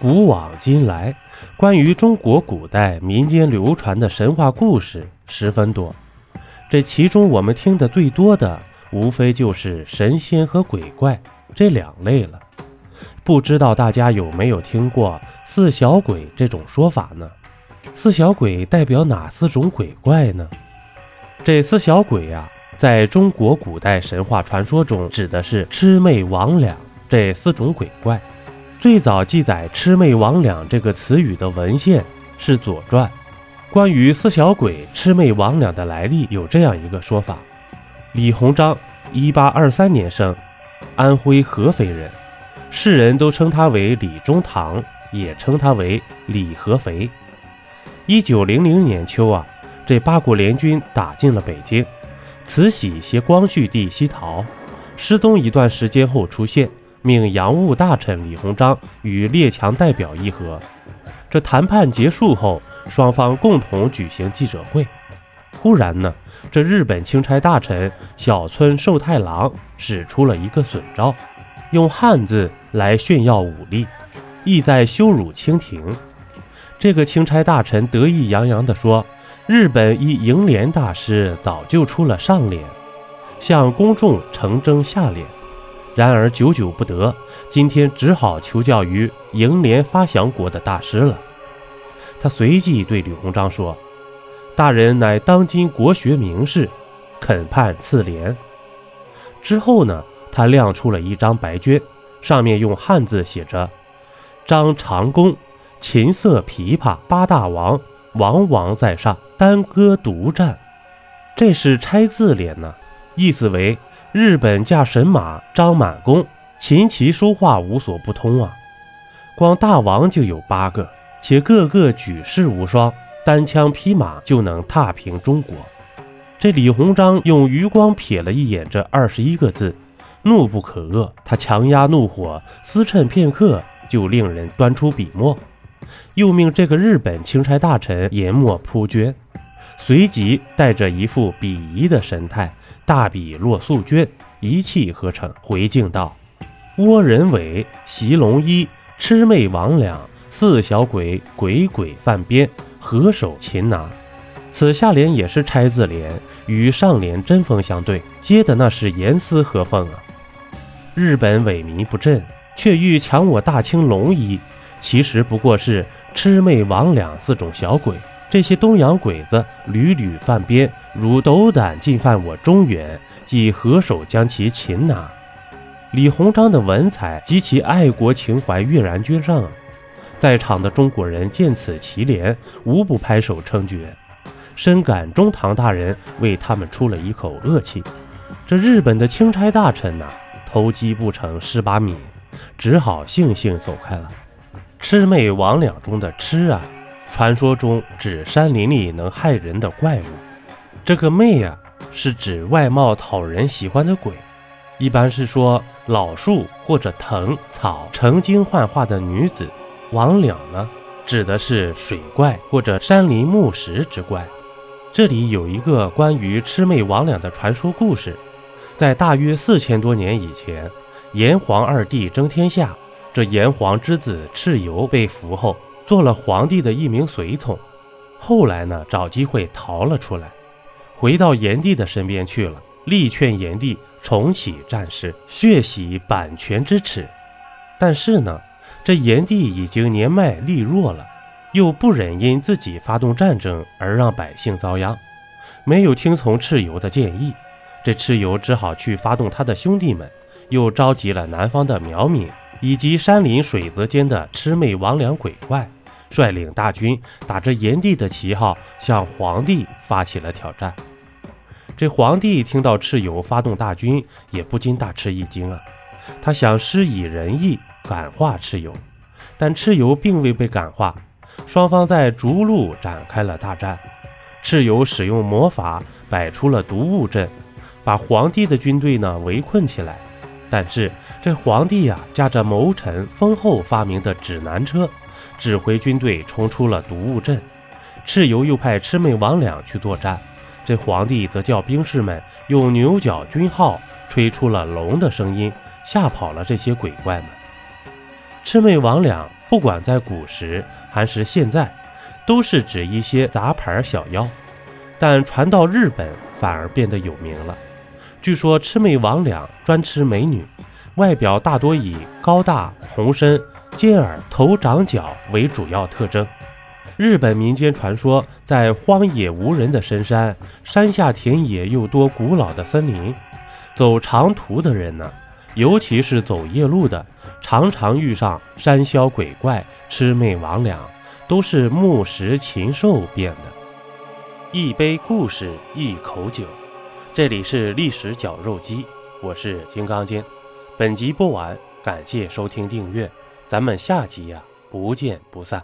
古往今来，关于中国古代民间流传的神话故事十分多。这其中我们听得最多的，无非就是神仙和鬼怪这两类了。不知道大家有没有听过“四小鬼”这种说法呢？四小鬼代表哪四种鬼怪呢？这四小鬼呀，在中国古代神话传说中，指的是魑魅魍魉这四种鬼怪。最早记载“魑魅魍魉”这个词语的文献是《左传》。关于四小鬼、魑魅魍魉的来历，有这样一个说法：李鸿章，一八二三年生，安徽合肥人，世人都称他为李中堂，也称他为李合肥。一九零零年秋啊，这八国联军打进了北京，慈禧携光绪帝西逃，失踪一段时间后出现。命洋务大臣李鸿章与列强代表议和。这谈判结束后，双方共同举行记者会。忽然呢，这日本钦差大臣小村寿太郎使出了一个损招，用汉字来炫耀武力，意在羞辱清廷。这个钦差大臣得意洋洋地说：“日本一楹联大师早就出了上联，向公众呈征下联。”然而久久不得，今天只好求教于楹联发祥国的大师了。他随即对李鸿章说：“大人乃当今国学名士，肯判赐联。”之后呢，他亮出了一张白绢，上面用汉字写着：“张长公，琴瑟琵琶八大王，王王在上，单歌独战。”这是拆字联呢，意思为。日本驾神马张满弓，琴棋书画无所不通啊！光大王就有八个，且个个举世无双，单枪匹马就能踏平中国。这李鸿章用余光瞥了一眼这二十一个字，怒不可遏。他强压怒火，思忖片刻，就令人端出笔墨，又命这个日本钦差大臣研墨铺绢，随即带着一副鄙夷的神态。大笔落素绢，一气呵成，回敬道：“倭人尾，袭龙衣，魑魅魍魉，四小鬼，鬼鬼犯边，合手擒拿。”此下联也是拆字联，与上联针锋相对，接的那是严丝合缝啊！日本萎靡不振，却欲抢我大清龙衣，其实不过是魑魅魍魉四种小鬼。这些东洋鬼子屡屡犯边，如斗胆进犯我中原，即合手将其擒拿。李鸿章的文采及其爱国情怀跃然君上，在场的中国人见此奇联，无不拍手称绝，深感中堂大人为他们出了一口恶气。这日本的钦差大臣呐，偷鸡不成蚀把米，只好悻悻走开了。魑魅魍魉中的魑啊。传说中指山林里能害人的怪物，这个魅呀是指外貌讨人喜欢的鬼，一般是说老树或者藤草成精幻化的女子。魍魉呢，指的是水怪或者山林木石之怪。这里有一个关于魑魅魍魉的传说故事，在大约四千多年以前，炎黄二帝争天下，这炎黄之子蚩尤被俘后。做了皇帝的一名随从，后来呢，找机会逃了出来，回到炎帝的身边去了，力劝炎帝重启战事，血洗版权之耻。但是呢，这炎帝已经年迈力弱了，又不忍因自己发动战争而让百姓遭殃，没有听从蚩尤的建议。这蚩尤只好去发动他的兄弟们，又召集了南方的苗民。以及山林水泽间的魑魅魍魉鬼怪，率领大军打着炎帝的旗号，向皇帝发起了挑战。这皇帝听到蚩尤发动大军，也不禁大吃一惊啊！他想施以仁义感化蚩尤，但蚩尤并未被感化。双方在逐鹿展开了大战。蚩尤使用魔法，摆出了毒雾阵，把皇帝的军队呢围困起来。但是这皇帝呀，驾着谋臣封后发明的指南车，指挥军队冲出了毒雾阵。蚩尤又派魑魅魍魉去作战，这皇帝则叫兵士们用牛角军号吹出了龙的声音，吓跑了这些鬼怪们。魑魅魍魉不管在古时还是现在，都是指一些杂牌小妖，但传到日本反而变得有名了。据说魑魅魍魉专吃美女，外表大多以高大、红身、尖耳、头长角为主要特征。日本民间传说，在荒野无人的深山，山下田野又多古老的森林，走长途的人呢，尤其是走夜路的，常常遇上山魈鬼怪、魑魅魍魉，都是木石禽兽变的。一杯故事，一口酒，这里是历史绞肉机，我是金刚经。本集播完，感谢收听订阅，咱们下集呀，不见不散。